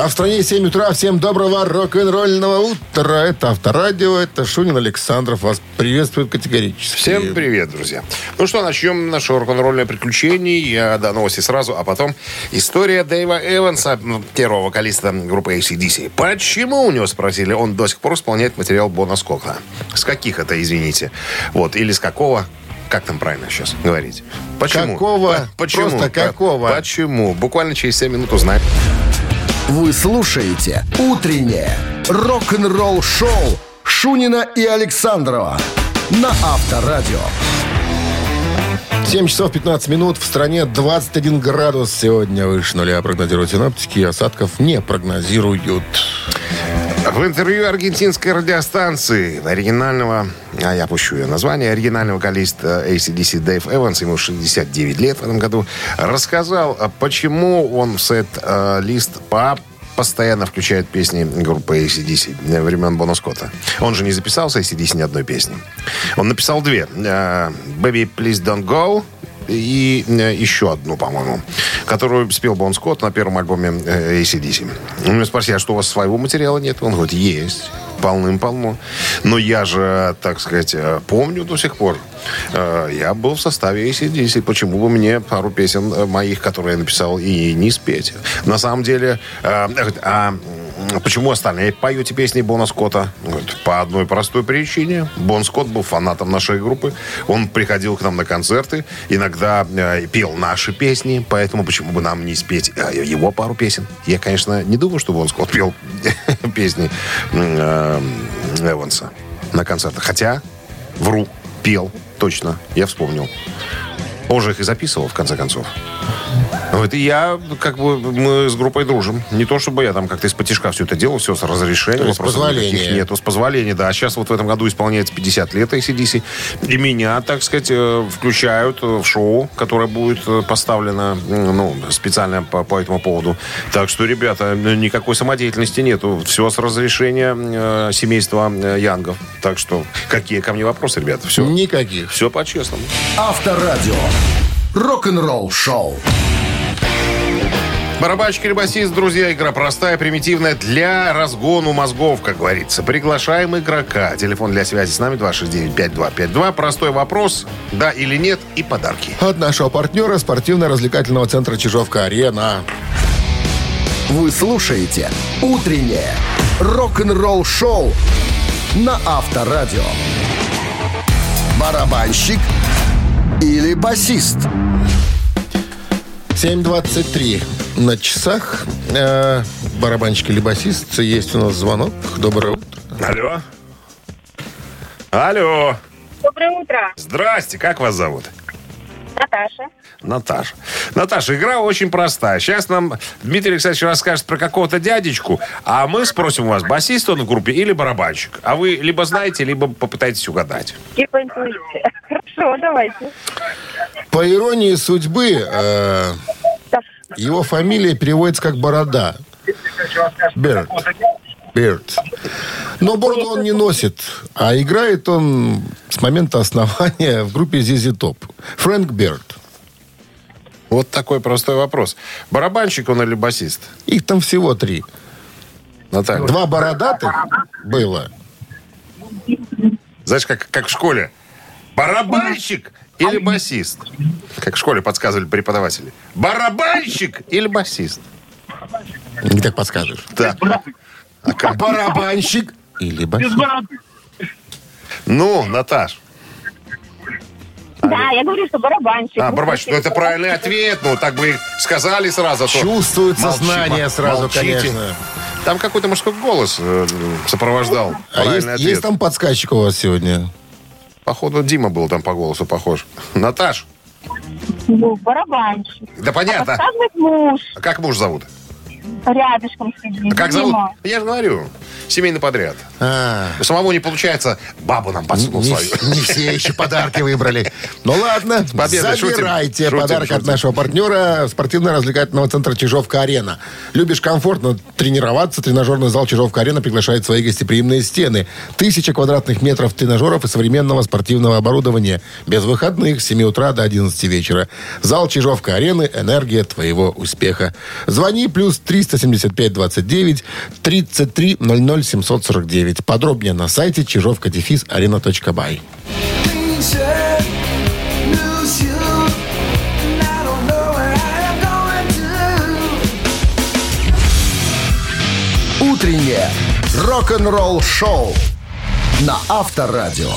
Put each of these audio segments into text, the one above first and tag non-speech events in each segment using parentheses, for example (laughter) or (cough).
А в стране 7 утра. Всем доброго рок-н-ролльного утра. Это Авторадио, это Шунин Александров. Вас приветствует категорически. Всем привет, друзья. Ну что, начнем наше рок-н-ролльное приключение. Я до новости сразу, а потом история Дэйва Эванса, ну, первого вокалиста группы ACDC. Почему у него спросили? Он до сих пор исполняет материал Бона Скотта. С каких это, извините? Вот, или с какого? Как там правильно сейчас говорить? Почему? Какого? Почему? Просто какого? Почему? Буквально через 7 минут узнаем. Вы слушаете «Утреннее рок-н-ролл-шоу» Шунина и Александрова на Авторадио. 7 часов 15 минут. В стране 21 градус сегодня выше нуля прогнозируют синаптики. Осадков не прогнозируют. В интервью аргентинской радиостанции оригинального, а я пущу ее название, оригинальный вокалист э, ACDC Дэйв Эванс, ему 69 лет в этом году, рассказал, а почему он в сет-лист по постоянно включает песни группы ACDC времен Бона Скотта. Он же не записал с ACDC ни одной песни. Он написал две. э, «Baby, please don't go» и э, еще одну, по-моему, которую спел Бон Скотт на первом альбоме э, ACDC. У меня спросили, а что у вас своего материала нет? Он говорит, есть. Полным-полно. Но я же, так сказать, э, помню до сих пор. Я был в составе ACDC. Почему бы мне пару песен моих, которые я написал, и не спеть? На самом деле, а почему остальные поете песни Бона Скотта? Говорит, По одной простой причине. Бон Скотт был фанатом нашей группы. Он приходил к нам на концерты, иногда э, пел наши песни, поэтому почему бы нам не спеть э, его пару песен? Я, конечно, не думаю, что Бон Скотт пел (laughs) песни э, Эванса на концертах. Хотя, вру, пел, точно, я вспомнил. Он же их и записывал, в конце концов. Вот и я, как бы, мы с группой дружим. Не то, чтобы я там как-то из потишка все это делал, все с разрешением. С позволения. Нету, с позволения, да. А сейчас вот в этом году исполняется 50 лет ACDC. И меня, так сказать, э, включают в шоу, которое будет э, поставлено ну, специально по, по этому поводу. Так что, ребята, никакой самодеятельности нету. Все с разрешения э, семейства э, Янгов. Так что, какие ко мне вопросы, ребята? Все, Никаких. все по-честному. Авторадио. Рок-н-ролл шоу. Барабанщик или басист, друзья, игра простая, примитивная, для разгону мозгов, как говорится. Приглашаем игрока. Телефон для связи с нами 269-5252. Простой вопрос, да или нет, и подарки. От нашего партнера спортивно-развлекательного центра Чижовка-Арена. Вы слушаете «Утреннее рок-н-ролл шоу» на Авторадио. Барабанщик или басист? 7.23 на часах. Э, барабанщик или басист. Есть у нас звонок. Доброе утро. Алло. Алло. Доброе утро, Здрасте, как вас зовут? Наташа. Наташа. Наташа, игра очень простая. Сейчас нам Дмитрий Александрович расскажет про какого-то дядечку, а мы спросим у вас, басист он в группе или барабанщик. А вы либо знаете, либо попытаетесь угадать. Типа интуиция. Хорошо, давайте. По иронии судьбы, э, его фамилия переводится как «борода». Берт. Берт. Но бороду он не носит, а играет он с момента основания в группе ZZ Top. Фрэнк Берт. Вот такой простой вопрос. Барабанщик он или басист? Их там всего три. Наталья. Два бородатых было. Знаешь, как, как в школе. Барабанщик или басист? Как в школе подсказывали преподаватели. Барабанщик или басист? Не так подскажешь. Да. А как? Барабанщик или басист. Ну, Наташ. Да, я говорю, что барабанщик. А, барабанщик, ну это правильный ответ. Ну, так бы сказали сразу. а то Чувствует сознание сразу, молчите. конечно. Там какой-то мужской голос э, сопровождал А есть, ответ. есть там подсказчик у вас сегодня? Походу, Дима был там по голосу похож. Наташ, Ну, барабанщик. да понятно. Подсказывает муж. А Как муж зовут? Рядышком сидим. А как зовут? Дима. Я же говорю. Семейный подряд. А, У самого не получается, бабу нам подсунул не, свою. не все еще подарки выбрали. Ну ладно, шутим. забирайте Шутим, подарок от нашего партнера спортивно-развлекательного центра Чижовка-Арена. Любишь комфортно тренироваться? Тренажерный зал Чижовка-Арена приглашает свои гостеприимные стены. Тысяча квадратных метров тренажеров и современного спортивного оборудования. Без выходных с 7 утра до 11 вечера. Зал Чижовка-Арены. Энергия твоего успеха. Звони плюс 375 29 33 00 749. Подробнее на сайте чижовка-арена.бай. Утреннее рок-н-ролл-шоу на Авторадио.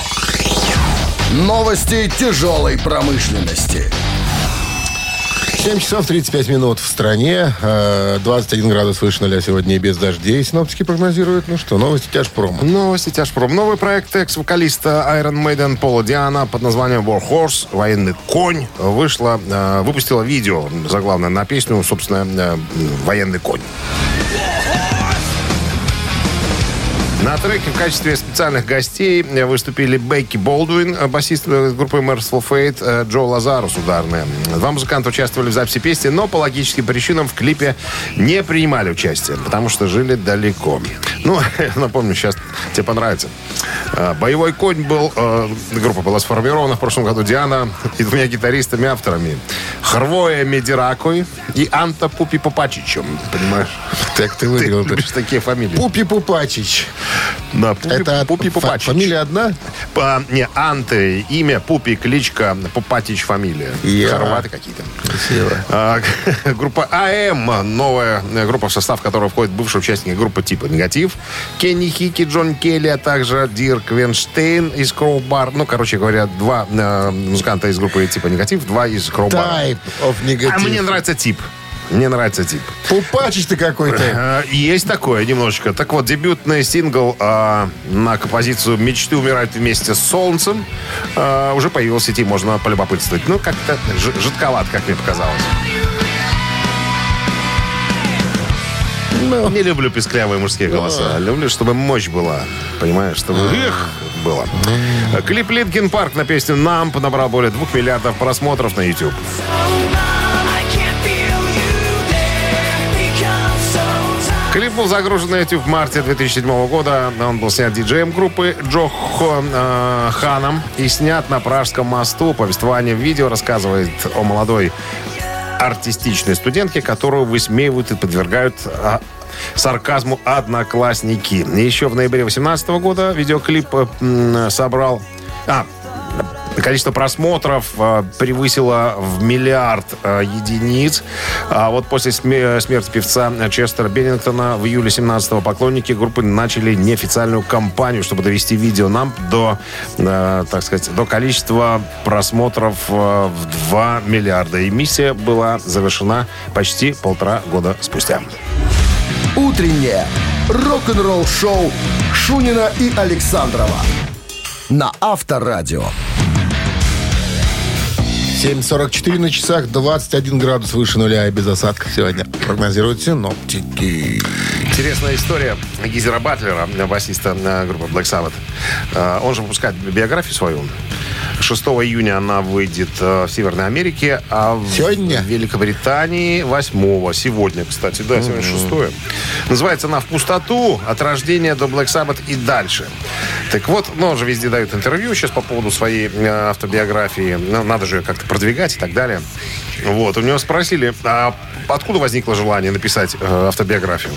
Новости тяжелой промышленности. 7 часов 35 минут в стране. Э, 21 градус выше нуля сегодня без дождей. Синоптики прогнозируют. Ну что, новости тяжпрома. Новости тяжпром. Новый проект экс-вокалиста Iron Maiden Пола Диана под названием Warhorse, военный конь, вышла, э, выпустила видео заглавное на песню, собственно, э, военный конь. На треке в качестве специальных гостей выступили Бекки Болдуин, басист группы Merciful Fate, э, Джо Лазарус, ударная. Два музыканта участвовали в записи песни, но по логическим причинам в клипе не принимали участие, потому что жили далеко. Ну, (laughs) напомню, сейчас тебе понравится. Э, Боевой конь был, э, группа была сформирована в прошлом году Диана и двумя гитаристами-авторами. Хрвоя Медиракой и Анта Пупи Попачичем. Понимаешь? Так ты Ты выиграл. любишь такие фамилии. Пупи Пупачич. Да, Пупи, Это Пупи Пупачич. фамилия одна? По, не, Анте имя, Пупи кличка, Пупатич фамилия. Я. Хорваты какие-то. Красиво. А, (laughs) группа Eye Am, новая э, группа, в состав которой входит бывшие участники группы Type O Negative. Кенни Хики, Джон Келли, а также Кирк Виндштейн из Crowbar. Ну, короче говоря, два э, музыканта из группы Type O Negative, два из Crowbar а. Type O Negative. А мне нравится тип. Мне нравится тип. Пупачич ты какой-то. Э, Есть такое немножечко. Так вот, дебютный сингл э, на композицию «Мечты умирают вместе с солнцем» э, уже появился в сети, можно полюбопытствовать. Ну, как-то жидковат, как мне показалось. Ну, Не люблю песклявые мужские голоса. Люблю, чтобы мощь была. Понимаешь, чтобы эх, было. Клип Linkin Park на песню «Numb» набрал более двух миллиардов просмотров на YouTube. Клип был загружен на YouTube в марте 2007 года. Он был снят диджеем группы Джо Хо- э, Ханом и снят на Пражском мосту. Повествование в видео рассказывает о молодой артистичной студентке, которую высмеивают и подвергают а, сарказму одноклассники. Еще в ноябре 2018 года видеоклип э, собрал... А, Количество просмотров э, превысило в миллиард э, единиц. А вот после сме- смерти певца Честера Беннингтона в июле 17-го поклонники группы начали неофициальную кампанию, чтобы довести видео нам до, э, так сказать, до количества просмотров в 2 миллиарда. И миссия была завершена почти полтора года спустя. Утреннее рок-н-ролл-шоу Шунина и Александрова на Авторадио. 7.44 на часах, 21 градус выше нуля и без осадков сегодня. Прогнозируют синоптики. Интересная история Гизера Батлера, басиста э, группы Black Sabbath. Э, Он же выпускает биографию свою. 6 июня она выйдет э, в Северной Америке, а в Сегодня? Великобритании 8 Сегодня, кстати, да, сегодня 6 Называется она «В пустоту. От рождения до Black Sabbath и дальше». Так вот, ну, он же везде дают интервью сейчас по поводу своей э, автобиографии. Ну, надо же ее как-то продвигать и так далее. Вот, у него спросили, а откуда возникло желание написать э, автобиографию?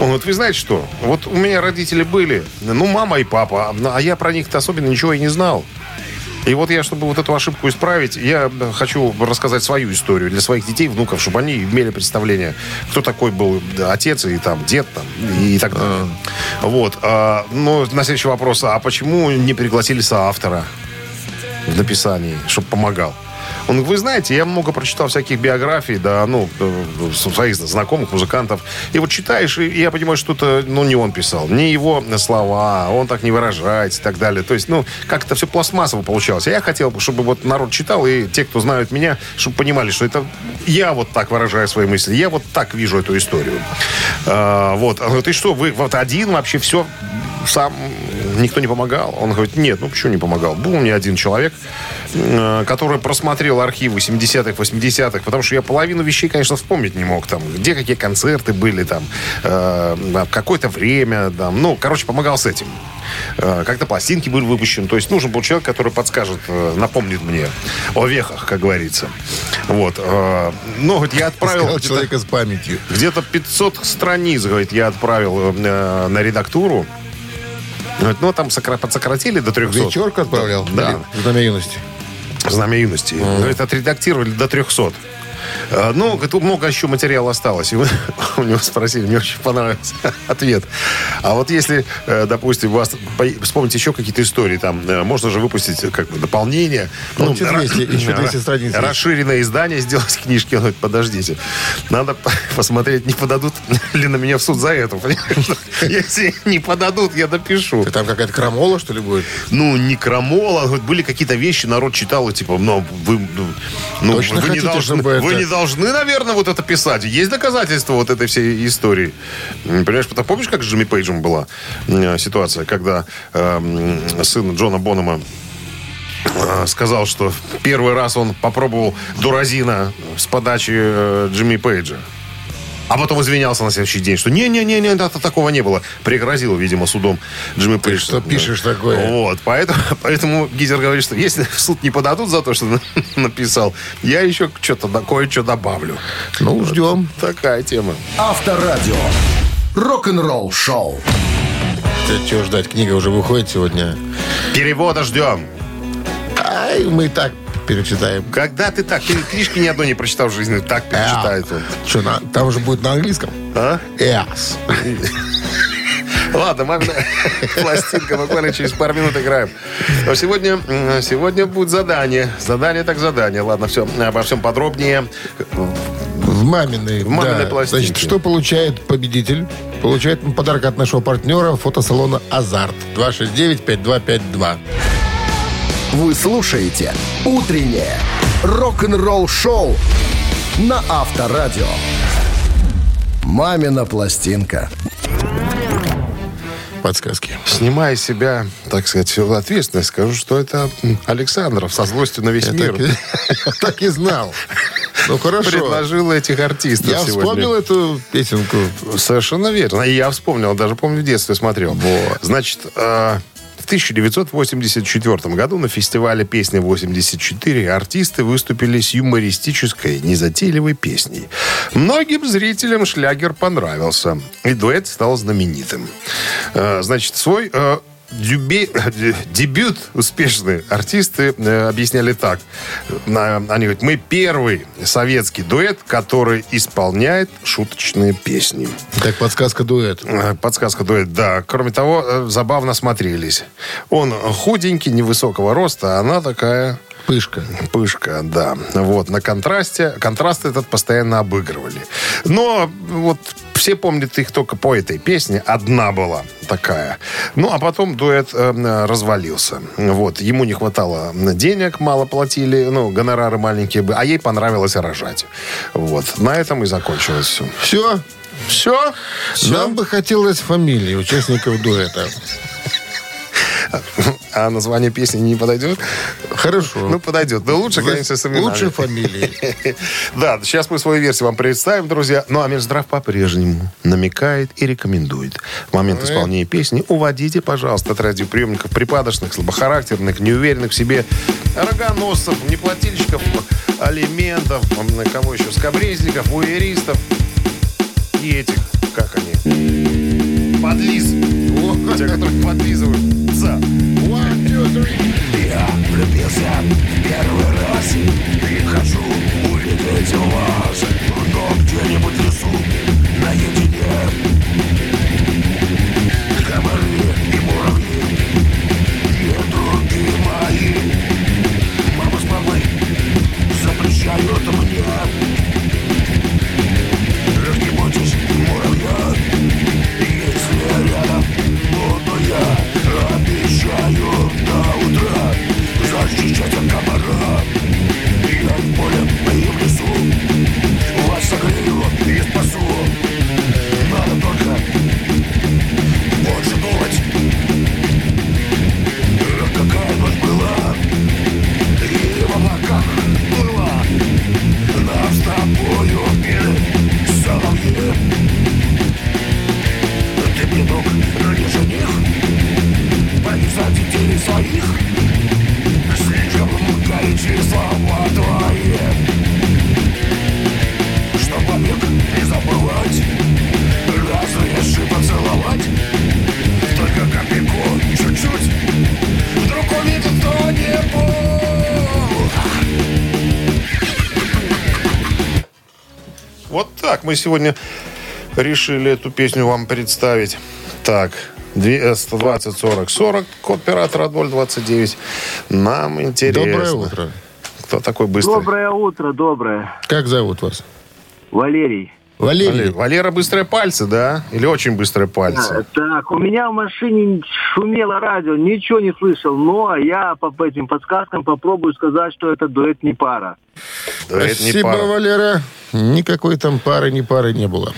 Он говорит, вы знаете что? Вот у меня родители были, ну, мама и папа, а я про них-то особенно ничего и не знал. И вот я, чтобы вот эту ошибку исправить, я хочу рассказать свою историю для своих детей, внуков, чтобы они имели представление, кто такой был отец и там дед там, и так далее. Вот. а, но на следующий вопрос, а почему не пригласили соавтора в написании, чтобы помогал? Он говорит, вы знаете, я много прочитал всяких биографий, да, ну, э, своих знакомых музыкантов. И вот читаешь, и я понимаю, что это, ну, не он писал, не его слова, он так не выражается и так далее. То есть, ну, как это все пластмассово получалось. А я хотел, чтобы вот народ читал, и те, кто знают меня, чтобы понимали, что это я вот так выражаю свои мысли, я вот так вижу эту историю. А, вот. Он говорит, и что, вы вот один вообще все сам никто не помогал? Он говорит, нет, ну почему не помогал? Был у меня один человек, э, который просмотрел архивы 70-х, 80-х, потому что я половину вещей, конечно, вспомнить не мог. Там, где какие концерты были, там, э, какое-то время, там, ну, короче, помогал с этим. Э, как-то пластинки были выпущены. То есть нужен был человек, который подскажет, э, напомнит мне о вехах, как говорится. Вот. Э, ну, говорит, я отправил... Сказал человека с памятью. Где-то 500 страниц, говорит, я отправил э, на редактуру. Ну, там сокра- подсократили до 300. Вечерку отправлял? Да. Или Знамя юности. Юности. Говорит, отредактировали до 300. Э, Ну, тут много еще материала осталось. И вы (laughs) у него спросили, мне очень понравился (laughs) ответ. А вот если, э, допустим, у вас по- вспомните еще какие-то истории, там э, можно же выпустить как бы дополнение. Ну, еще ра- 200, еще 200 ра- страниц. Расширенное издание сделать (laughs) книжки. Он говорит, подождите. Надо посмотреть, не подадут ли на меня в суд за это. понимаешь? Если не подадут, я допишу. Ты там какая-то крамола, что ли, будет? Ну, не крамола. Говорит, были какие-то вещи, народ читал, и типа, ну, вы, ну, ну, вы, не должны, вы не должны, наверное, вот это писать. Есть доказательства вот этой всей истории. Понимаешь, потому- помнишь, как с Джимми Пейджем была э, ситуация, когда эм, сын Джона Бонома э, сказал, что первый раз он попробовал дуразина с подачи э, Джимми Пейджа. А потом извинялся на следующий день, что не-не-не, это такого не было. Пригрозил, видимо, судом Джимми Пейдж. что пишешь такое? Вот, поэтому, (laughs) поэтому Гизер говорит, что если в суд не подадут за то, что на- (laughs) написал, я еще что-то, кое-что добавлю. Ну, ждем. Такая тема. Авторадио. Рок-н-ролл шоу. Ты чего ждать? Книга уже выходит сегодня. Перевода ждем. Ай, мы так перечитаем. Когда ты так, ты книжки ни одной не прочитал в жизни, так перечитает он. Что, на- там же будет на английском? А? Yes. Ладно, мамина (laughs) пластинка, буквально через пару минут играем. Но сегодня, сегодня будет задание. Задание так задание. Ладно, все, обо всем подробнее. В маминой. В маминой да. пластинке. Значит, что получает победитель? Получает подарок от нашего партнера фотосалона «Азарт». 269-5252. Вы слушаете «Утреннее рок-н-ролл-шоу» на Авторадио. «Мамина пластинка». Подсказки. Снимая себя, так сказать, всю ответственность, скажу, что это Александров со злостью на весь Я мир так, и- (laughs) я так и знал. Ну, хорошо. предложил этих артистов Я сегодня. вспомнил эту песенку. Совершенно верно. И я вспомнил, даже помню, в детстве смотрел. Значит, э, в 1984 году на фестивале «Песня 84» артисты выступили с юмористической, незатейливой песней. Многим зрителям шлягер понравился, и дуэт стал знаменитым. Э, Значит, свой дюбе- э, дебют успешные артисты э, объясняли так. На- Они говорят, мы первый советский дуэт, который исполняет шуточные песни. Так, подсказка дуэт. Э, Подсказка дуэт, да. Кроме того, э, забавно смотрелись. Он худенький, невысокого роста, а она такая Пышка. пышка, да. Вот, на контрасте. Контраст этот постоянно обыгрывали. Но вот все помнят их только по этой песне. Одна была такая. Ну, а потом дуэт э, развалился. Вот. Ему не хватало денег, мало платили, ну, гонорары маленькие были, а ей понравилось рожать. Вот. На этом и закончилось все. Все. Все? Нам бы хотелось фамилии участников дуэта. (laughs) А название песни не подойдет? Хорошо. Ну, подойдет. Да лучше, конечно, с именами. Лучше фамилии. (laughs) Да, сейчас мы свою версию вам представим, друзья. Ну, а Минздрав по-прежнему намекает и рекомендует. В момент исполнения песни уводите, пожалуйста, от радиоприемников припадочных, слабохарактерных, неуверенных в себе рогоносцев, неплательщиков, алиментов, кого еще, скобрезников, уэристов и этих, как они, подлиз. (laughs) Те, которые подлизываются. Я влюбился первый раз И хочу увидеть вас Но где-нибудь в лесу мы сегодня решили эту песню вам представить. Так, две- э, 120 40 40, код оператора 029. Нам интересно. Доброе утро. Кто такой быстрый? Доброе утро, доброе. Как зовут вас? Валерий. Валерий. Валера, Валера быстрые пальцы, да? Или очень быстрые пальцы? Так, у меня в машине шумело радио, ничего не слышал, но я по этим подсказкам попробую сказать, что это дуэт не пара. Не Спасибо, пара. Валера. Никакой там пары, ни пары не было.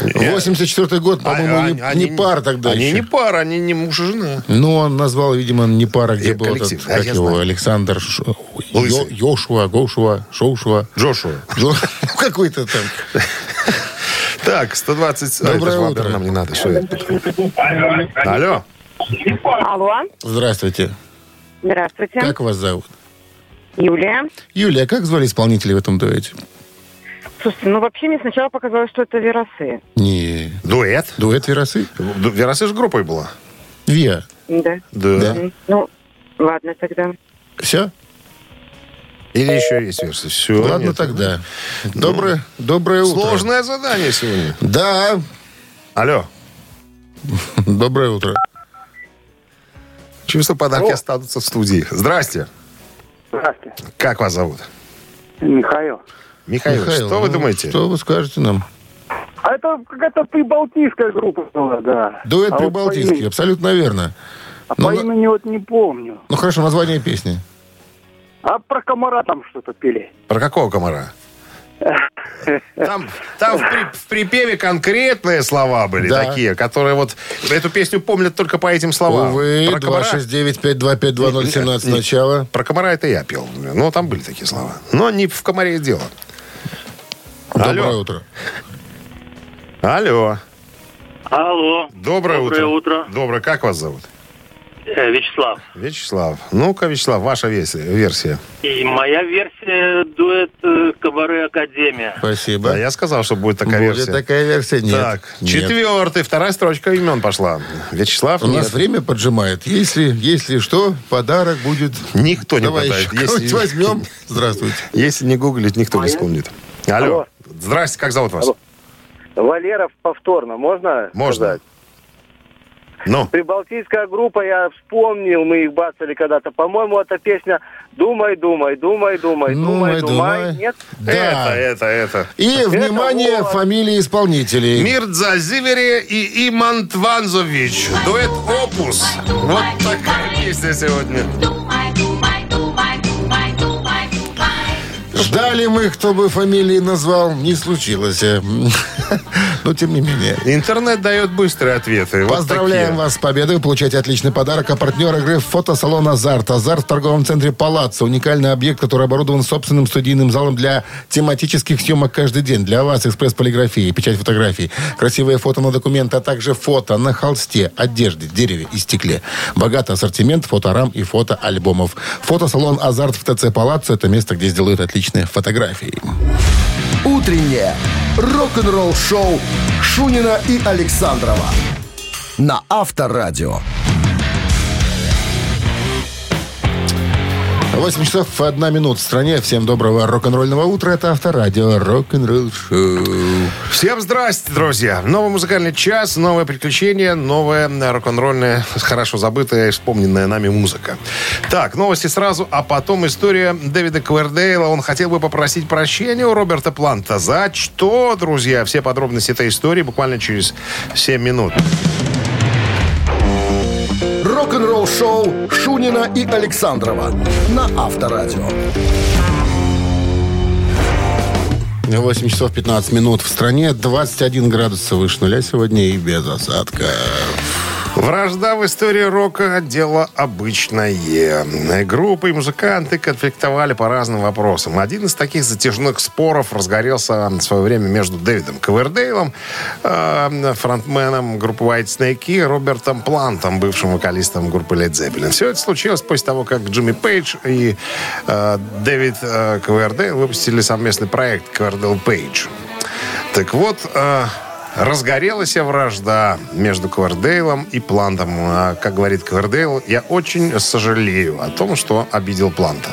84 год, по-моему, А- не, а- не они- пара тогда Они еще. не пара, они не муж и жена. Ну, он назвал, видимо, не пара, где Э, был этот, да, как его, знаю. Александр Ш-. Йо- Йошуа, Гошуа, Шоушуа. Джошуа. Джо- (laughs) Какой-то там. Так, 120... А, Доброе утро. Нам не надо. Что? Алло. Алло. Здравствуйте. Здравствуйте. Как вас зовут? Юлия. Юлия, как звали исполнителей в этом дуэте? Слушайте, ну вообще мне сначала показалось, что это Веросы. Не. Дуэт? Дуэт Веросы? Ду- Веросы же группой была. Виа. Да. Да. Да. Ну, ладно тогда. Все? Или еще есть версия? Все. Ладно тогда. Доброе, доброе утро. Сложное задание сегодня. Да. Алло. Доброе утро. Чувство подарки останутся в студии. Здрасте. Здравствуйте. Как вас зовут? Михаил. Михаил, Михаил, что вы ну, думаете? Что вы скажете нам? А это какая-то прибалтийская группа была, да. Дуэт а вот прибалтийский, имени- абсолютно верно. а Ну, по на- имени вот не помню. Ну хорошо, название песни. А про комара там что-то пели. Про какого комара? Там, там в, при- в припеве конкретные слова были Да. такие, которые вот эту песню помнят только по этим словам. Увы, про, комара, 269-525-2017 Не- начало. про комара это я пел. Ну, там были такие слова. Но не в комаре дело. Доброе Алло. утро. Алло. Алло. Доброе, Доброе утро. Доброе. Как вас зовут? Э, Вячеслав. Вячеслав. Ну-ка, Вячеслав, ваша версия. И моя версия дуэт э, Кабаре Академия. Спасибо. Да, я сказал, что будет такая Будет версия. такая версия? Нет. Так, Нет. четвертый, вторая строчка имен пошла. Вячеслав, У нас нет. время поджимает. Если, если что, подарок будет... Никто не Давай кого-нибудь Если, возьмем. Здравствуйте. (laughs) если не гуглить, никто не вспомнит. Алло. Алло. Здрасте, как зовут вас? Алло. Валеров повторно, можно Можно. сказать? Ну, Прибалтийская группа, я вспомнил, мы их бацали когда-то. По-моему, эта песня «Думай, думай, думай, думай, Думай, думай, думай». думай». Нет? это, Да. это, это. И, внимание, вот. фамилии исполнителей. Мирдза Зивере и Иман Тванзович. Дуэт «Опус». Вот такая песня сегодня. Ждали мы, кто бы фамилии назвал. Не случилось. (laughs) Но тем не менее. Интернет дает быстрые ответы. Вот Поздравляем такие. вас с победой. Вы получаете отличный подарок. А партнер игры фотосалон «Азарт». «Азарт» в торговом центре «Палаццо». Уникальный объект, который оборудован собственным студийным залом для тематических съемок каждый день. Для вас экспресс-полиграфии, печать фотографий, красивые фото на документы, а также фото на холсте, одежде, дереве и стекле. Богатый ассортимент фоторам и фотоальбомов. Фотосалон «Азарт» в ТЦ «Палаццо» – это место, где сделают отличные фотографии. Утреннее рок-н-ролл-шоу Шунина и Александрова на Авторадио. 8 часов 1 минут в стране. Всем доброго рок-н-ролльного утра. Это Авторадио Рок-н-ролл шоу. Всем здрасте, друзья. Новый музыкальный час, новое приключение, новая рок-н-ролльная, хорошо забытая и вспомненная нами музыка. Так, новости сразу, а потом история Дэвида Квердейла. Он хотел бы попросить прощения у Роберта Планта. За что, друзья? Все подробности этой истории буквально через 7 минут. Рок-н-ролл-шоу Шунина и Александрова на Авторадио. 8 часов 15 минут в стране. 21 градус выше нуля сегодня и без осадка. Вражда в истории рока – дело обычное. Группы и музыканты конфликтовали по разным вопросам. Один из таких затяжных споров разгорелся в свое время между Дэвидом Ковердейлом, э, фронтменом группы White Snake, и Робертом Плантом, бывшим вокалистом группы Led Zeppelin. Все это случилось после того, как Джимми Пейдж и э, Дэвид э, Ковердейл выпустили совместный проект «Ковердейл Пейдж». Так вот, разгорелась вражда между Квардейлом и Плантом. А, Как говорит Квардейл, я очень сожалею о том, что обидел Планта.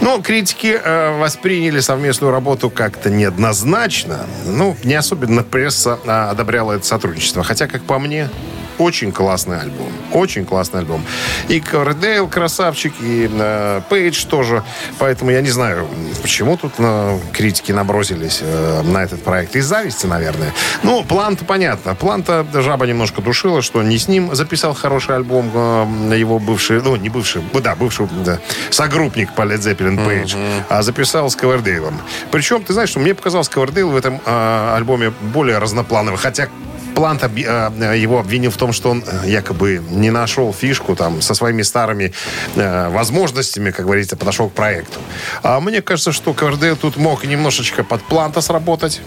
Но критики э, восприняли совместную работу как-то неоднозначно. Ну, не особенно пресса а, одобряла это сотрудничество. Хотя, как по мне, очень классный альбом. Очень классный альбом. И Ковердейл красавчик, и э, Пейдж тоже. Поэтому я не знаю, почему тут э, критики набросились э, на этот проект. Из зависти, наверное. Ну, план-то понятно. План-то жаба немножко душила, что не с ним записал хороший альбом э, его бывший, ну, не бывший, да, бывший да, согруппник по Led Zeppelin Пейдж, а записал с Ковердейлом. Причем, ты знаешь, что мне показалось Ковердейл в этом э, альбоме более разноплановый. Хотя Плант объ- э, его обвинил в том, что он э, якобы не нашел фишку там со своими старыми э, возможностями, как говорится, подошел к проекту. А мне кажется, что Ковердейл тут мог немножечко под Планта сработать.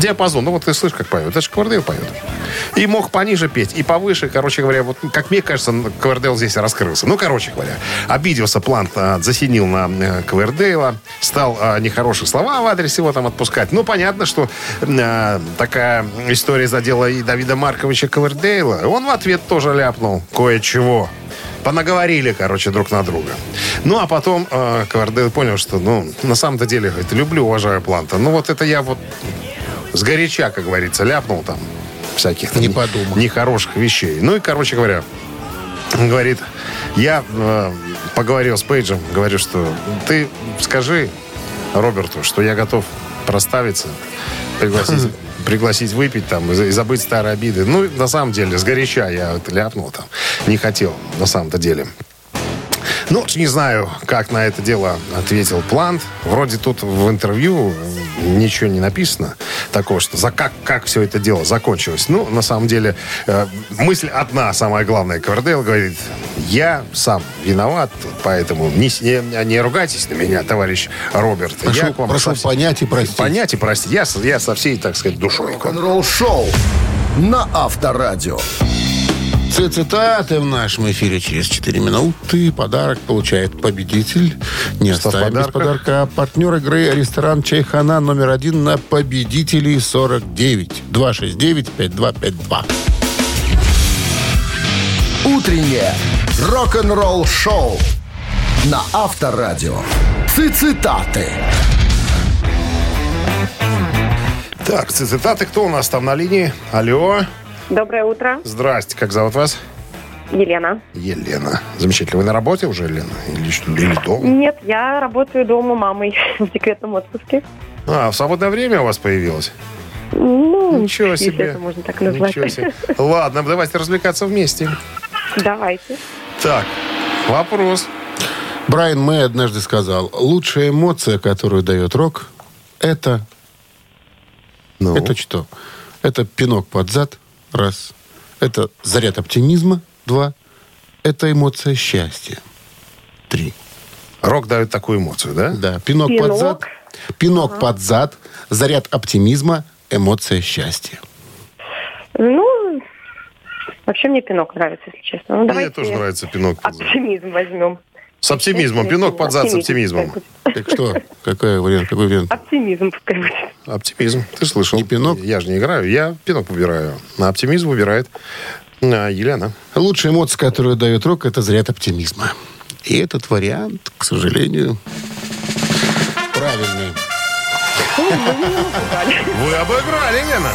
Диапазон. Ну вот ты слышишь, как поет. Это же Квардейл поет. И мог пониже петь, и повыше. Короче говоря, вот как мне кажется, Квардейл здесь раскрылся. Ну, короче говоря, обиделся Плант, а, засинил на э, Квардейла, стал а, нехорошие слова в адрес его там отпускать. Ну, понятно, что а, такая история задела и Давида Марковича Квардейла. Он в ответ тоже ляпнул кое-чего. Понаговорили, короче, друг на друга. Ну, а потом э, Квардейл понял, что, ну, на самом-то деле, говорит, люблю, уважаю Планта. Ну, вот это я вот сгоряча, как говорится, ляпнул там всяких Не подумал. нехороших вещей. Ну и, короче говоря, он говорит, я э, поговорил с Пейджем, говорю, что ты скажи Роберту, что я готов проставиться, пригласить, пригласить выпить там и забыть старые обиды. Ну, на самом деле, сгоряча я это ляпнул там. Не хотел, на самом-то деле. Ну, не знаю, как на это дело ответил Плант. Вроде тут в интервью ничего не написано такого, что за как, как все это дело закончилось. Ну, на самом деле, э, мысль одна, самая главная. Квардейл говорит, я сам виноват, поэтому не, не, не ругайтесь на меня, товарищ Роберт. Прошу, я к вам прошу со понять и простить. Понять и простить. Я, я со всей, так сказать, душой. Рок-н-ролл шоу на Авторадио. Цитаты в нашем эфире через 4 минуты. Подарок получает победитель. Не Что оставим без подарках? подарка. Партнер игры ресторан Чайхана номер один на победителей 49. 269-5252. Утреннее рок-н-ролл шоу на Авторадио. Цитаты. Так, цитаты. Кто у нас там на линии? Алло. Доброе утро, Здрасте. Как зовут вас? Елена. Елена. Замечательно. Вы на работе уже, Елена? Или, что- или дома? Нет, я работаю дома мамой (laughs) в декретном отпуске. А, в свободное время у вас появилось? Ну, Ничего если себе. это можно так назвать. Ничего себе. (laughs) Ладно, давайте развлекаться вместе. Давайте. Так, вопрос. Брайан Мэй однажды сказал, лучшая эмоция, которую дает рок, это... Ну, Это что? Это пинок под зад, раз. Это заряд оптимизма, два. Это эмоция счастья, три. рок дает такую эмоцию, да? Да, пинок, под Пинок. зад. Пинок под зад, заряд оптимизма, эмоция счастья. Ну, вообще мне пинок нравится, если честно. Ну, Мне тоже нравится пинок под зад. оптимизм возьмем. С оптимизмом. Пинок под зад с оптимизмом. Так что, какой вариант? Какой вариант? Оптимизм пускай будет. Оптимизм. Ты слышал. Не пинок? Я же не играю. Я пинок выбираю. На оптимизм выбирает а, Елена. Лучшая эмоция, которую дает рок, это заряд оптимизма. И этот вариант, к сожалению, правильный. Вы обыграли, Лена.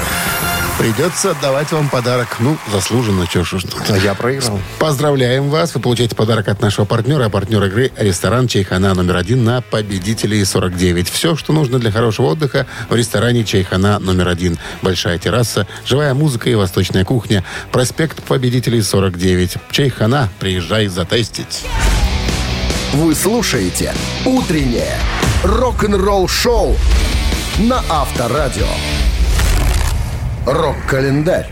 Придется отдавать вам подарок. Ну, заслуженно, что ж. А я проиграл. Поздравляем вас. Вы получаете подарок от нашего партнера. А партнер игры – ресторан «Чайхана» номер один на победителей 49. Все, что нужно для хорошего отдыха в ресторане «Чайхана» номер один. Большая терраса, живая музыка и восточная кухня. Проспект победителей 49. «Чайхана». Приезжай затестить. Вы слушаете «Утреннее рок-н-ролл шоу» на Авторадио. Рок-календарь.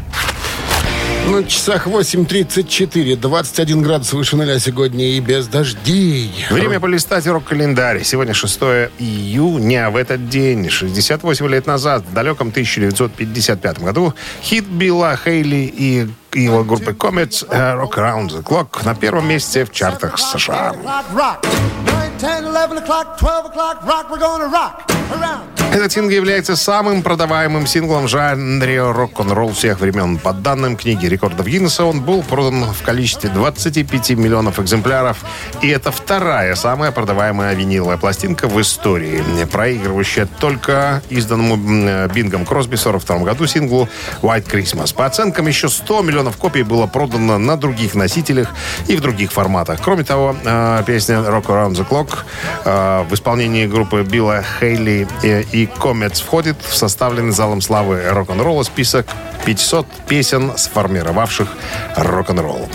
На часах 8.34. 21 градус выше нуля сегодня и без дождей. Время полистать рок-календарь. Сегодня 6 июня. В этот день, 68 лет назад, в далеком 1955 году, хит Билла Хейли и его группы Comets э, «Rock Around the Clock» на первом месте в чартах США. o'clock rock. 9, 10, 11 o'clock, 12 o'clock rock. We're gonna rock around Этот сингл является самым продаваемым синглом в жанре рок-н-ролл всех времен. По данным книги рекордов Гиннесса, он был продан в количестве 25 миллионов экземпляров. И это вторая самая продаваемая виниловая пластинка в истории, проигрывающая только изданному м, Бингом Кросби в 42 году синглу White Christmas. По оценкам, еще 100 миллионов копий было продано на других носителях и в других форматах. Кроме того, э, песня Rock Around the Clock э, в исполнении группы Билла Хейли и, и Comets входит в составленный залом славы рок-н-ролла список 500 песен, сформировавших рок-н-ролл.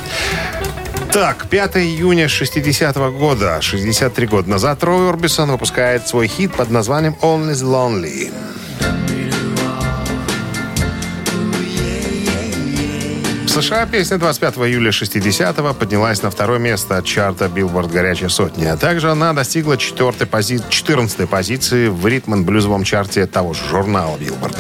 Так, 5 июня 60 года, 63 года назад, Рой Орбисон выпускает свой хит под названием «Only the Lonely». США песня 25 июля 60-го поднялась на второе место от чарта Billboard «Горячая сотня». А также она достигла 4 пози... 14 позиции в ритм-блюзовом чарте того же журнала Billboard.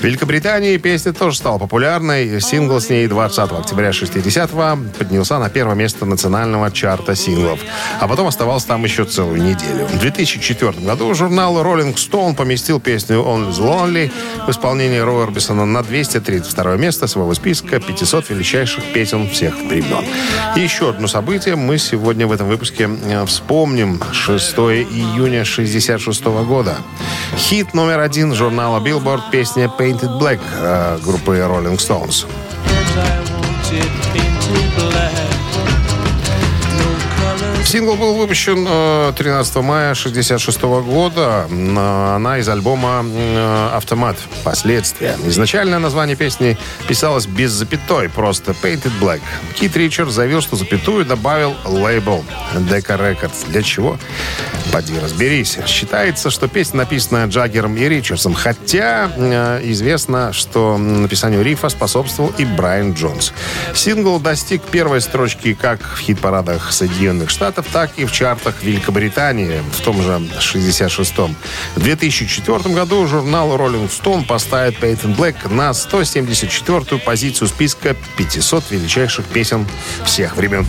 В Великобритании песня тоже стала популярной. Сингл с ней 20 октября 60-го поднялся на первое место национального чарта синглов. А потом оставался там еще целую неделю. В 2004 году журнал Rolling Stone поместил песню «Only the Lonely» в исполнении Роя Орбисона на 232 место своего списка 500 величайших песен всех времен. И еще одно событие мы сегодня в этом выпуске э, вспомним. 6 июня 66 года. Хит номер один журнала Billboard песня Painted Black э, группы Rolling Stones. Сингл был выпущен э, 13 мая 1966 года. Э, Она из альбома э, «Автомат. Последствия». Изначальное название песни писалось без запятой, просто «Painted Black». Кит Ричард заявил, что запятую добавил лейбл Decca Records. Для чего? Поди разберись. Считается, что песня написана Джаггером и Ричардсом, хотя э, известно, что написанию рифа способствовал и Брайан Джонс. Сингл достиг первой строчки как в хит-парадах Соединенных Штатов, так и в чартах Великобритании в том же 66-м. В 2004 году журнал Rolling Stone поставит Peyton Black на 174-ю позицию списка 500 величайших песен всех времен.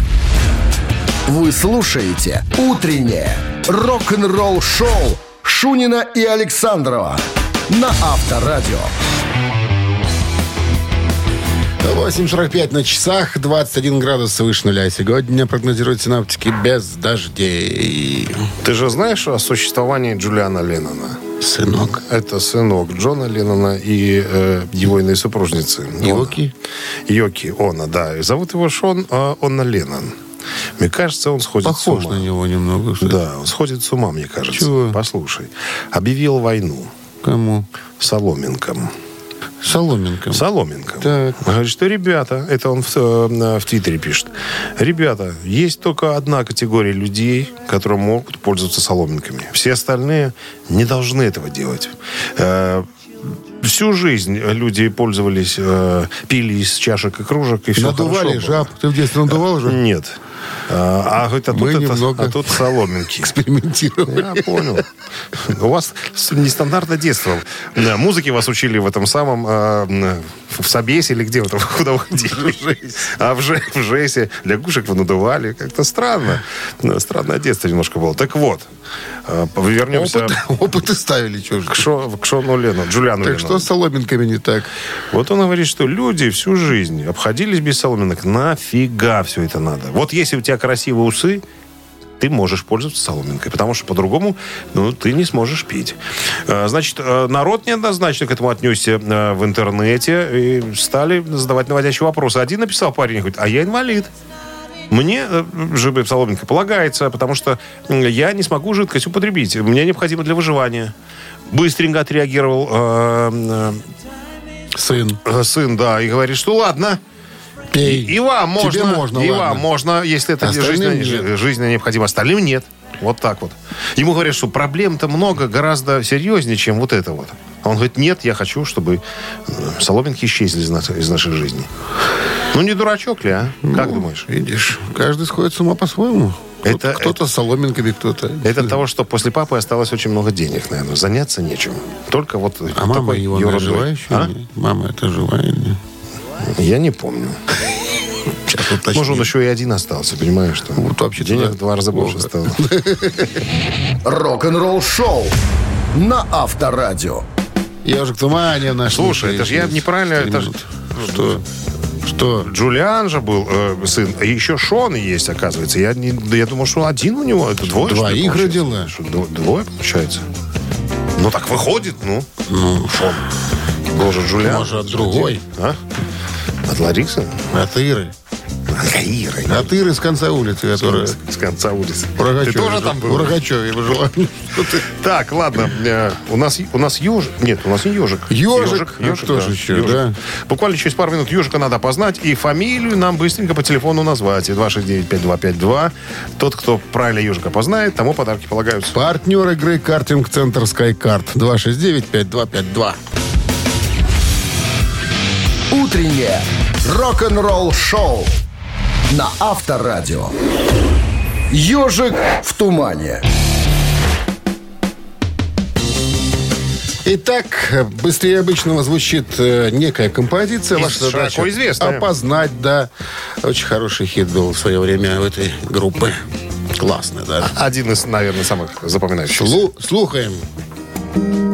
Вы слушаете «Утреннее рок-н-ролл-шоу» Шунина и Александрова на Авторадио. 8.45 на часах, 21 градус выше нуля. Сегодня прогнозируют синаптики без дождей. Ты же знаешь о существовании Джулиана Леннона? Сынок. Это сынок Джона Леннона и э, его иной супружницы. Йоки? Йоки, Она, да. И зовут его Шон а, Онна Леннон. Мне кажется, он сходит Похож с ума. на него немного. ли? Да, он сходит с ума, мне кажется. Чего? Послушай. Объявил войну Кому? Соломенкам. Соломенко. Соломенкам. Так. Говорит, что ребята, это он в, э, в Твиттере пишет, ребята, есть только одна категория людей, которые могут пользоваться соломинками. Все остальные не должны этого делать. Э, Всю жизнь люди пользовались, э, пили из чашек и кружек, и все Надували жаб. Ты в детстве надувал же? Нет. А, а, говорит, а, Мы тут это- немного а тут соломинки. Экспериментировали. Я понял. У вас нестандартное детство. Да, музыки вас учили в этом самом э, в Собесе или где вы там, куда вы (laughs) ходили? А в, Же- в ЖЭСе лягушек вы надували. Как-то странно. Странное детство немножко было. Так вот, э, вернемся Опыт, (laughs) опыты ставили, что же. к, Шо- к Шону Лену, Джулиану Так Леннону. что с соломинками не так? Вот он говорит, что люди всю жизнь обходились без соломинок. Нафига все это надо? Вот если у тебя красивые усы, ты можешь пользоваться соломинкой, потому что по-другому ну, ты не сможешь пить. Э, Значит, э, народ неоднозначно к этому отнесся э, в интернете и стали задавать наводящие вопросы. Один написал парень, говорит, а я инвалид. Мне же соломинка полагается, потому что я не смогу жидкость употребить. Мне необходимо для выживания. Быстренько отреагировал э, э, Сын. Сын, да, и говорит, что ладно, Пей. и вам можно, Тебе можно, и вам можно, если это жизненно, нет. жизненно необходимо, остальным нет. Вот так вот. Ему говорят, что проблем-то много, гораздо серьезнее, чем вот это вот. А он говорит, нет, я хочу, чтобы э, соломинки исчезли из, нас- из нашей жизни. Ну, не дурачок ли, а? Как думаешь? Видишь, каждый сходит с ума по-своему. Это- Кто- Кто-то с соломинками, кто-то... Это того, что после папы осталось очень много денег, наверное. Заняться нечем. Только вот А мама его жива еще? А? Мама это живая? или нет? Я не помню. Может, он еще и один остался, понимаешь? Что? Вот вообще Денег в два раза больше стало. Рок-н-ролл шоу на Авторадио. Ежик в тумане в нашем Слушай, это ж я неправильно, это. Что? Что? Джулиан же был э, сын. И еще Шон есть, оказывается. Я, не, я думал, что один у него. Это двое, что Двоих получается? родила. Что, дво- двое, получается? Ну, так выходит, ну. Шон. Боже, Джулиан. Может, другой? А? От Ларисы? От Иры. От Иры. От Иры с конца улицы, которая... С конца улицы. в Рогачеве Ты тоже там был? В Рогачеве жила. Так, ладно. э, у нас у нас ежик. Нет, у нас не ежик. Ежик? А кто же еще, да? Буквально через пару минут ежика надо опознать и фамилию нам быстренько по телефону назвать. 269-5252. Тот, кто правильно ежика опознает, тому подарки полагаются. Партнер игры «Картинг-центр Скайкарт». 269-5252. Утреннее рок-н-ролл-шоу на Авторадио. Ежик в тумане. Итак, быстрее обычного звучит э, некая композиция. Ваша задача известная. опознать, да. Очень хороший хит был в свое время у этой группы. Классный, да. Один из, наверное, самых запоминающихся. Слу- слухаем. Кто-то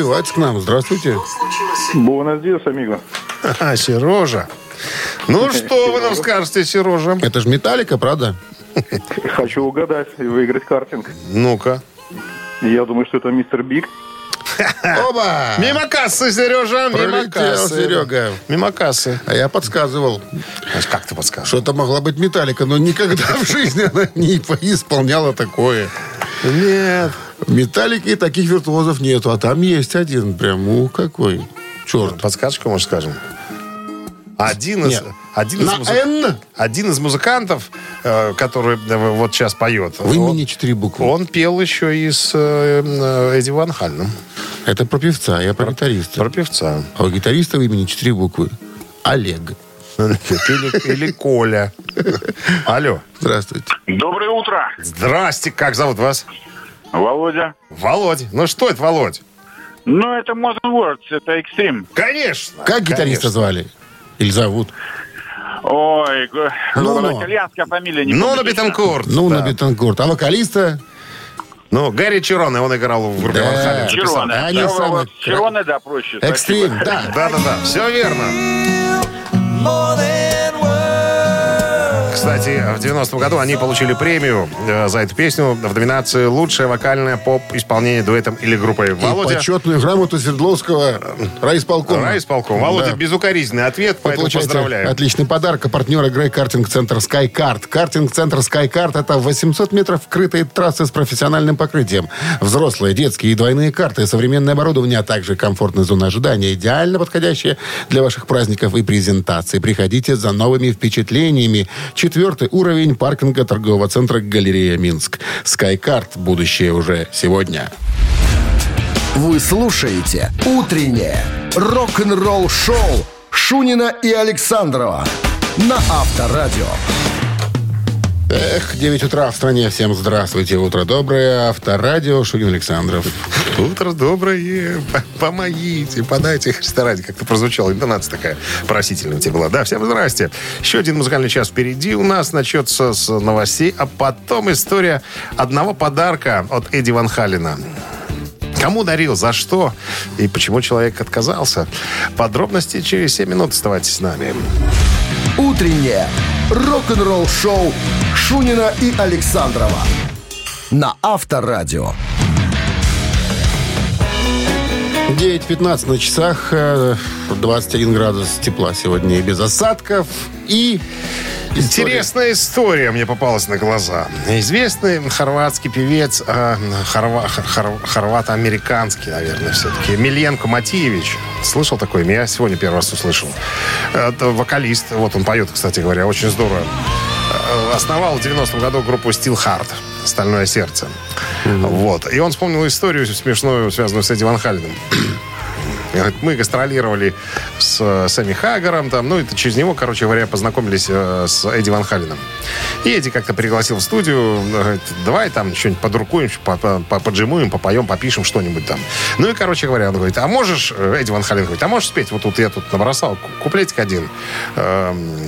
пробивается к нам. Здравствуйте. Буэнос диас, амиго. А, Сережа. Ну, (laughs) что вы нам скажете, Сережа? Это же Металлика, правда? (laughs) Хочу угадать и выиграть картинг. Ну-ка. Я думаю, что это мистер Биг. (laughs) Оба! Мимо кассы, Сережа, мимо кассы. Серега. Мимо кассы. А я подсказывал, Как ты подскажешь? что это могла быть Металлика, но никогда в жизни она не исполняла такое. Нет. В Металлике таких виртуозов нету, а там есть один прям, у какой. Черт. Подсказочку, может, скажем? Один из, Нет. один, из На музы- один из музыкантов, э, который э, вот сейчас поет, В имени четыре буквы. он пел еще и с э, э, Эдди Ван Хальном. Это про певца, я про гитариста. Про певца. А у гитариста в имени четыре буквы. Олег. Или, или Коля. Алло. Здравствуйте. Доброе утро, Здрасте, как зовут вас? Володя. Володь. Ну что это, Володь? Ну, это Modern Words, это экстрим. Конечно. Как гитариста конечно. звали? Или зовут? Ой, г- Ну-ну. итальянская фамилия. Не Ну, на. Бетанкурт. Ну, да. на Бетанкурт. А вокалиста? Ну, Гарри Чироне, он играл в группе Да. Ван. Чироне. Они Да, самые вот Чироне, да, проще. Экстрим, да. Да-да-да, все верно. Кстати, в 90-м году они получили премию э, за эту песню в номинации «Лучшее вокальное поп-исполнение дуэтом или группой». И Володя, почетную грамоту Свердловского райисполкома. райисполком. Володя, Да. безукоризненный ответ, Вы поэтому поздравляем. отличный подарок. А партнер игры картинг-центр SkyCard. Картинг-центр SkyCard – это 800 метров вкрытой трассы с профессиональным покрытием. Взрослые, детские и двойные карты, современное оборудование, а также комфортная зона ожидания, идеально подходящая для ваших праздников и презентаций. Приходите за новыми впечатлениями. Четвертый уровень паркинга торгового центра «Галерея Минск». SkyCard. Будущее уже сегодня. Вы слушаете «Утреннее рок-н-ролл-шоу» Шунина и Александрова на Авторадио. Эх, 9 утра в стране. Всем здравствуйте. Утро доброе. Авторадио. Шунин Александров. Утро доброе. Помогите, подайте Христа ради. Как-то прозвучала интонация такая просительная у тебя была. Да, всем здрасте. Еще один музыкальный час впереди у нас. Начнется с новостей, а потом история одного подарка от Эдди Ван Халина. Кому дарил, за что и почему человек отказался. Подробности через 7 минут. Оставайтесь с нами. «Утреннее рок-н-ролл-шоу» Шунина и Александрова на Авторадио. 9.15 на часах, э, 21 градус тепла сегодня и без осадков. И история. Интересная история мне попалась на глаза. Известный хорватский певец, э, хорва- хор- хор- хорвато-американский, наверное, все-таки, Мильенко Матиевич. Слышал такое имя? Я сегодня первый раз услышал. Это вокалист. Вот он поет, кстати говоря, очень здорово. Э, Основал в 90-м году группу Steel Heart, «Стальное сердце». Вот. И он вспомнил историю смешную, связанную с Эдди Ван Халленом. Мы гастролировали с э, Сэмми Хаггаром, там, ну, это через него, короче говоря, познакомились э, с Эдди Ван Халленом. И Эдди как-то пригласил в студию, говорит, давай там что-нибудь подрукуем, по- по- по- поджимуем, попоем, попишем что-нибудь там. Ну и, короче говоря, он говорит, а можешь, э, Эдди Ван Хален говорит, а можешь спеть, вот тут я тут набросал ку- куплетик один, эм,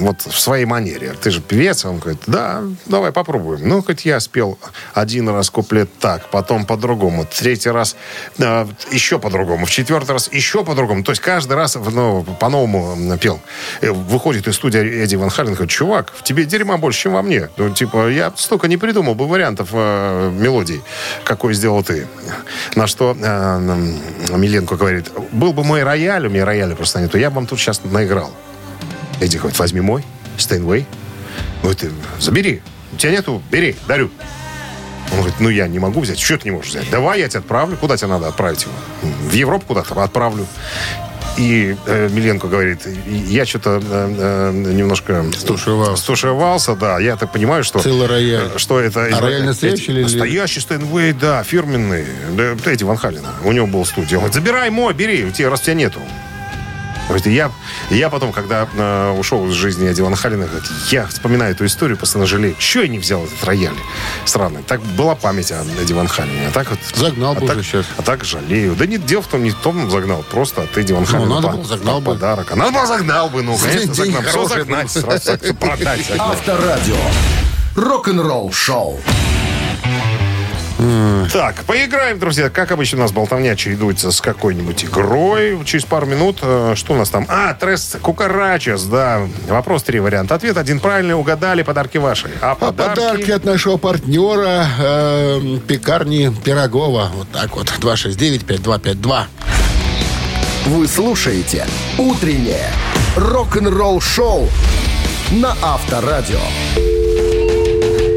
вот в своей манере. Ты же певец, он говорит, да, давай попробуем. Ну, хоть я спел один раз куплет так, потом по-другому, третий раз э, еще по-другому, в четвертый раз еще по-другому. То есть каждый раз ну, по-новому пел. Э, Выходит из студии Эдди Ван Хален, говорит, чувак, в тебе дерьма больше, чем во мне. Ну, типа, я столько не придумал бы вариантов э, мелодий, какой сделал ты. На что э, Миленко говорит, был бы мой рояль, у меня рояля просто нету, я бы вам тут сейчас наиграл. Эдди говорит, возьми мой, Стейнвей. Говорит, «Ты забери. У тебя нету, бери, дарю. Он говорит, ну я не могу взять. Что ты не можешь взять? Давай я тебя отправлю. Куда тебе надо отправить его? В Европу куда-то отправлю. И э, Миленко говорит, «И я что-то э, э, немножко Стушевался. стушевался, да. Я так понимаю, что... Целый рояль. э, Что это... А рояль настоящий или- Настоящий Стейнвей, да, фирменный. Да, Эдди Ван Халлена. У него был студия. Он говорит, забирай мой, бери, у тебя, раз тебя нету. Я, я потом, когда э, ушел из жизни Халлена, говорит, я вспоминаю эту историю, постоянно жалею. Что я не взял этот рояль? Странный. Так была память о Эдди Ван Халлене. А так вот... Загнал а бы так, щас. А так жалею. Да нет, дело в том, не в том загнал, просто от Эдди Ван Халлена. надо по- было, загнал по- бы. Подарок. А надо было загнал бы, ну, конечно, загнал. Все загнать, сразу всё продать. загнать. Авторадио. Рок-н-ролл шоу. Так, поиграем, друзья. Как обычно у нас болтовня чередуется с какой-нибудь игрой. Через пару минут, э, что у нас там? А, трес кукарачес, да. Вопрос, три варианта. Ответ один правильный, угадали, подарки ваши. А А подарки... подарки от нашего партнера э, пекарни Пирогова. Вот так вот. 269-5252. Вы слушаете «Утреннее рок-н-ролл-шоу» на Авторадио.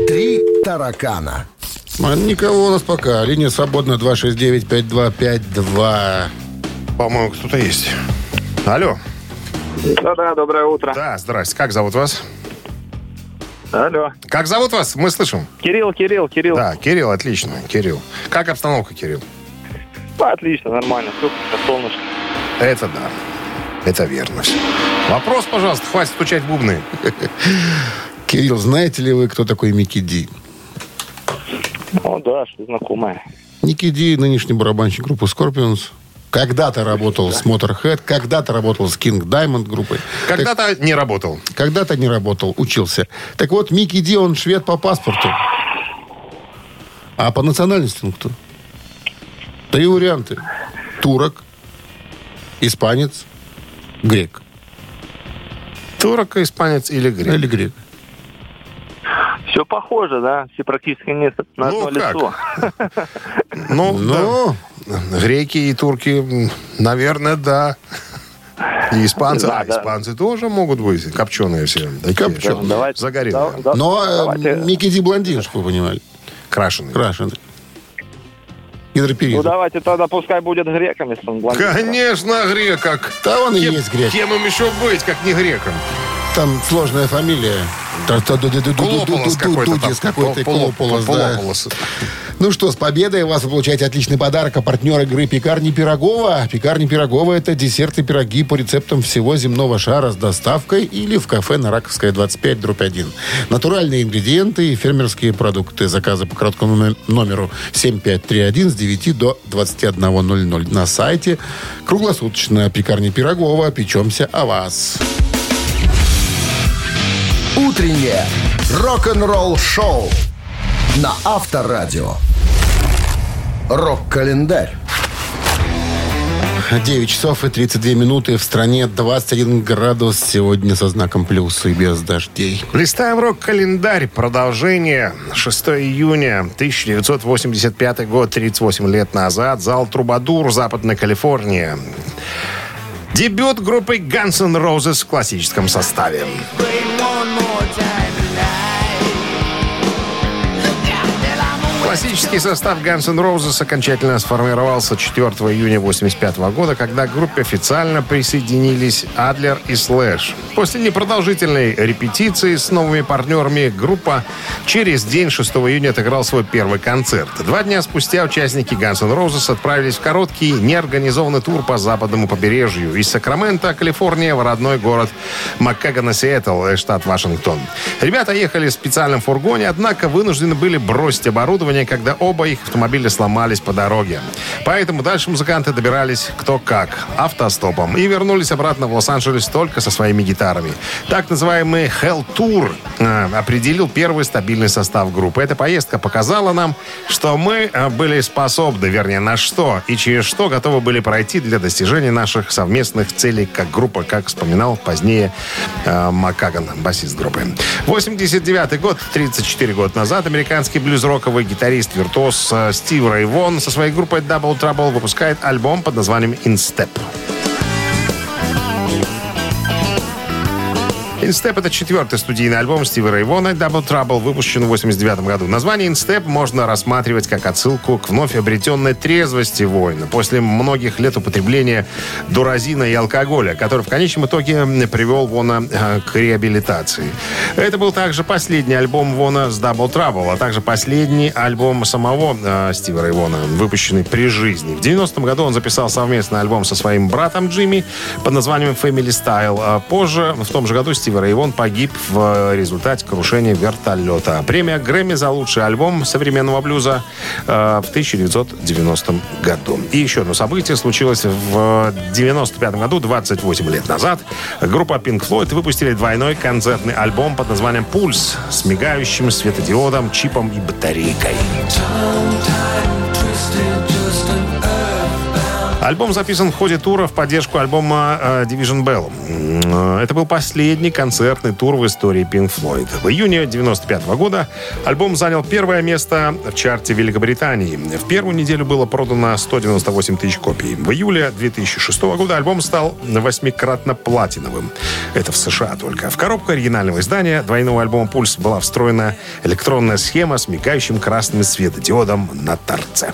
Три таракана. А Никого у нас пока. Линия свободна 269-5252. По-моему, кто-то есть. Алло. Да-да, доброе утро. Да, здрасте. Как зовут вас? Алло. Как зовут вас? Мы слышим. Кирилл, Кирилл, Кирилл. Да, Кирилл, отлично. Кирилл. Как обстановка, Кирилл? Отлично, нормально. Супер, солнышко. Это да. Это верно. Вопрос, пожалуйста, хватит стучать в бубны. Кирилл, знаете ли вы, кто такой Микки Ди? О, да, что знакомое. Ники Ди, нынешний барабанщик группы Scorpions. Когда-то работал с Motorhead, когда-то работал с King Diamond группой. Когда-то не работал. Когда-то не работал, учился. Так вот, Микки Ди, он швед по паспорту. А по национальности он кто? Три варианта. Турок, испанец, грек. Турок, испанец или грек? Или грек. Все похоже, да? Все практически не на Ну, одно как? лицо. (laughs) Ну, Ну, да. греки и турки, наверное, да. И испанцы, Да, а, да. испанцы тоже могут быть копченые все. Такие, Копченые. Давайте. Загорелые. да- да- но э, давайте. Микки Ди блондин, чтобы вы понимали. Крашеные. Крашеный. Ну, Гидроперизм. давайте тогда пускай будет греком, если он блондин. Конечно, грек. Как... Да он и есть грек. кем им еще быть, как не греком? Там сложная фамилия. Колополос какой-то какой-то. Колополос, да. Ну что, с победой вас вы получаете отличный подарок. А партнер игры «Пекарни Пирогова». «Пекарни Пирогова» — это десерты пироги по рецептам всего земного шара с доставкой или в кафе на Раковская, 25, дробь 1. Натуральные ингредиенты и фермерские продукты. Заказы по короткому номер- номеру 7531 с 9 до 21.00 на сайте. Круглосуточно «Пекарни Пирогова». Печемся о вас. «Утреннее рок-н-ролл-шоу» на Авторадио. Рок-календарь. 9 часов и 32 минуты. В стране 21 градус. Сегодня со знаком плюс и без дождей. Листаем рок-календарь. Продолжение. 6 июня 1985 год, 38 лет назад. Зал Трубадур, Западная Калифорния. Дебют группы Guns N' Roses в классическом составе. Классический состав Guns N' Roses окончательно сформировался 4 июня 1985 года, когда к группе официально присоединились Адлер и Слэш. После непродолжительной репетиции с новыми партнерами группа через день 6 июня отыграл свой первый концерт. Два дня спустя участники Guns N' Roses отправились в короткий неорганизованный тур по западному побережью из Сакрамента, Калифорния, в родной город Маккагана, Сиэтл, штат Вашингтон. Ребята ехали в специальном фургоне, однако вынуждены были бросить оборудование, когда оба их автомобиля сломались по дороге. Поэтому дальше музыканты добирались кто как, автостопом, и вернулись обратно в Лос-Анджелес только со своими гитарами. Так называемый Hell Tour э, определил первый стабильный состав группы. Эта поездка показала нам, что мы э, были способны, вернее, на что и через что готовы были пройти для достижения наших совместных целей как группа, как вспоминал позднее э, Макаган, басист группы. 89 год, 34 года назад, американский блюз-роковый гитарист-виртуоз э, Стив Рэй Вон со своей группой Double Trouble выпускает альбом под названием «In Step». «Инстеп» — это четвертый студийный альбом Стива Рейвона «Double Trouble», выпущен в 89 году. Название «Инстеп» можно рассматривать как отсылку к вновь обретенной трезвости воина после многих лет употребления дуразина и алкоголя, который в конечном итоге привел Вона э, к реабилитации. Это был также последний альбом Вона с «Double Trouble», а также последний альбом самого э, Стива Рейвона, выпущенный при жизни. В 90-м году он записал совместный альбом со своим братом Джимми под названием «Family Style». А позже, в том же году, Стив Рейвон погиб в результате крушения вертолета. Премия Грэмми за лучший альбом современного блюза э, в 1990 году. И еще одно событие случилось в 95 году, 28 лет назад. Группа Pink Floyd выпустили двойной концертный альбом под названием «Пульс» с мигающим светодиодом, чипом и батарейкой. Альбом записан в ходе тура в поддержку альбома э, Division Bell. Э, Это был последний концертный тур в истории Pink Floyd. В июне 95 года альбом занял первое место в чарте Великобритании. В первую неделю было продано 198 тысяч копий. В июле 2006 года альбом стал восьмикратно платиновым. Это в США только. В коробку оригинального издания двойного альбома «Пульс» была встроена электронная схема с мигающим красным светодиодом на торце.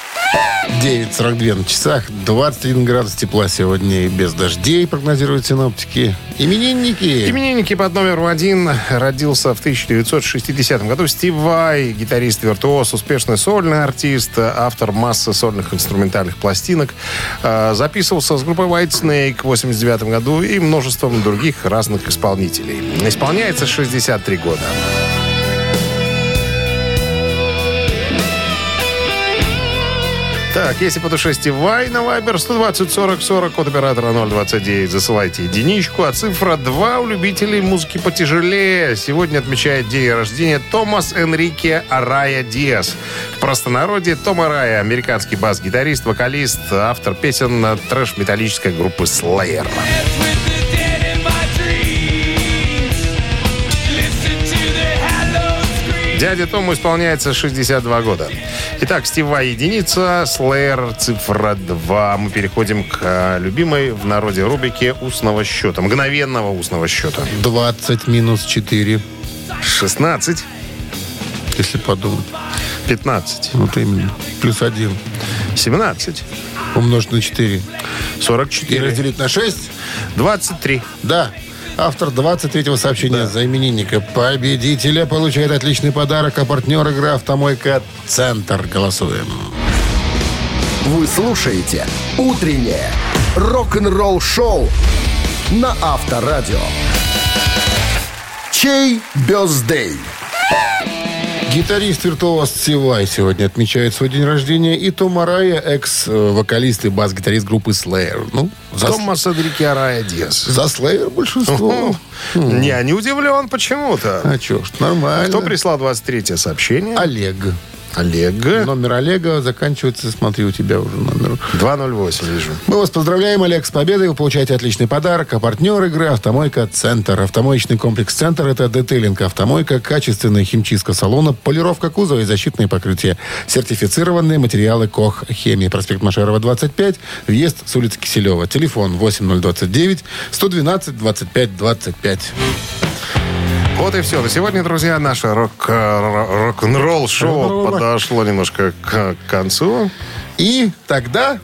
9.42 на часах, 21 градус тепла сегодня и без дождей, прогнозируют синоптики. Именинники. Именинники под номером один родился в 1960 году Стив Вай, гитарист-виртуоз, успешный сольный артист, автор массы сольных инструментальных пластинок. Э, Записывался с группой White Snake в 89 году и множеством других разных исполнителей. Исполняется 63 года. Так, если по душе Стив Вай на Вайбер 120 40 40, код оператора 029, засылайте единичку, а цифра 2 у любителей музыки потяжелее. Сегодня отмечает день рождения Томас Энрике Арая Диас. В простонародье Том Арая, американский бас-гитарист, вокалист, автор песен трэш-металлической группы Slayer. Дяде Тому исполняется 62 года. Итак, Стива единица, Слэйр цифра 2. Мы переходим к э, любимой в народе рубрике устного счета. Мгновенного устного счета. 20 минус 4, 16, если подумать. 15, Вот именно. Плюс 1. 17, Умножить на 4. И 44, разделить на 6. 23. Да. Автор 23-го сообщения за именинника победителя получает отличный подарок, а партнер игры «Автомойка Центр». Голосуем. Вы слушаете «Утреннее рок-н-ролл-шоу» на Авторадио. Чей бездей? Гитарист-виртуоз Сивай сегодня отмечает свой день рождения. И Том Арая, экс-вокалист и бас-гитарист группы Slayer. Ну, за, Томас Энрике Арая Диас. за Slayer большинство. (laughs) Я не удивлен почему-то. А что ж, нормально. Кто прислал 23 сообщение? Олег. Олег. Номер Олега заканчивается, смотри, у тебя уже номер. 208 вижу. Мы вас поздравляем, Олег, с победой. Вы получаете отличный подарок. А партнер игры «Автомойка Центр». Автомоечный комплекс «Центр» — это детейлинг «Автомойка», качественная химчистка салона, полировка кузова и защитные покрытия. Сертифицированные материалы КОХ «Хемия». Проспект Машерова, 25. Въезд с улицы Киселева. Телефон 8029 112 25 25. Вот и все. На сегодня, друзья, наше рок, э, рок-н-ролл шоу подошло немножко к концу. И тогда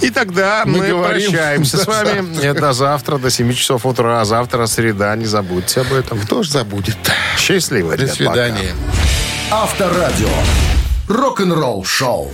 И тогда мы, Мы прощаемся с вами Э, до завтра, до 7 часов утра. А завтра среда, не забудьте об этом. кто ж забудет? Счастливо, До ребят, пока. свидания. Авторадио. Рок-н-ролл шоу.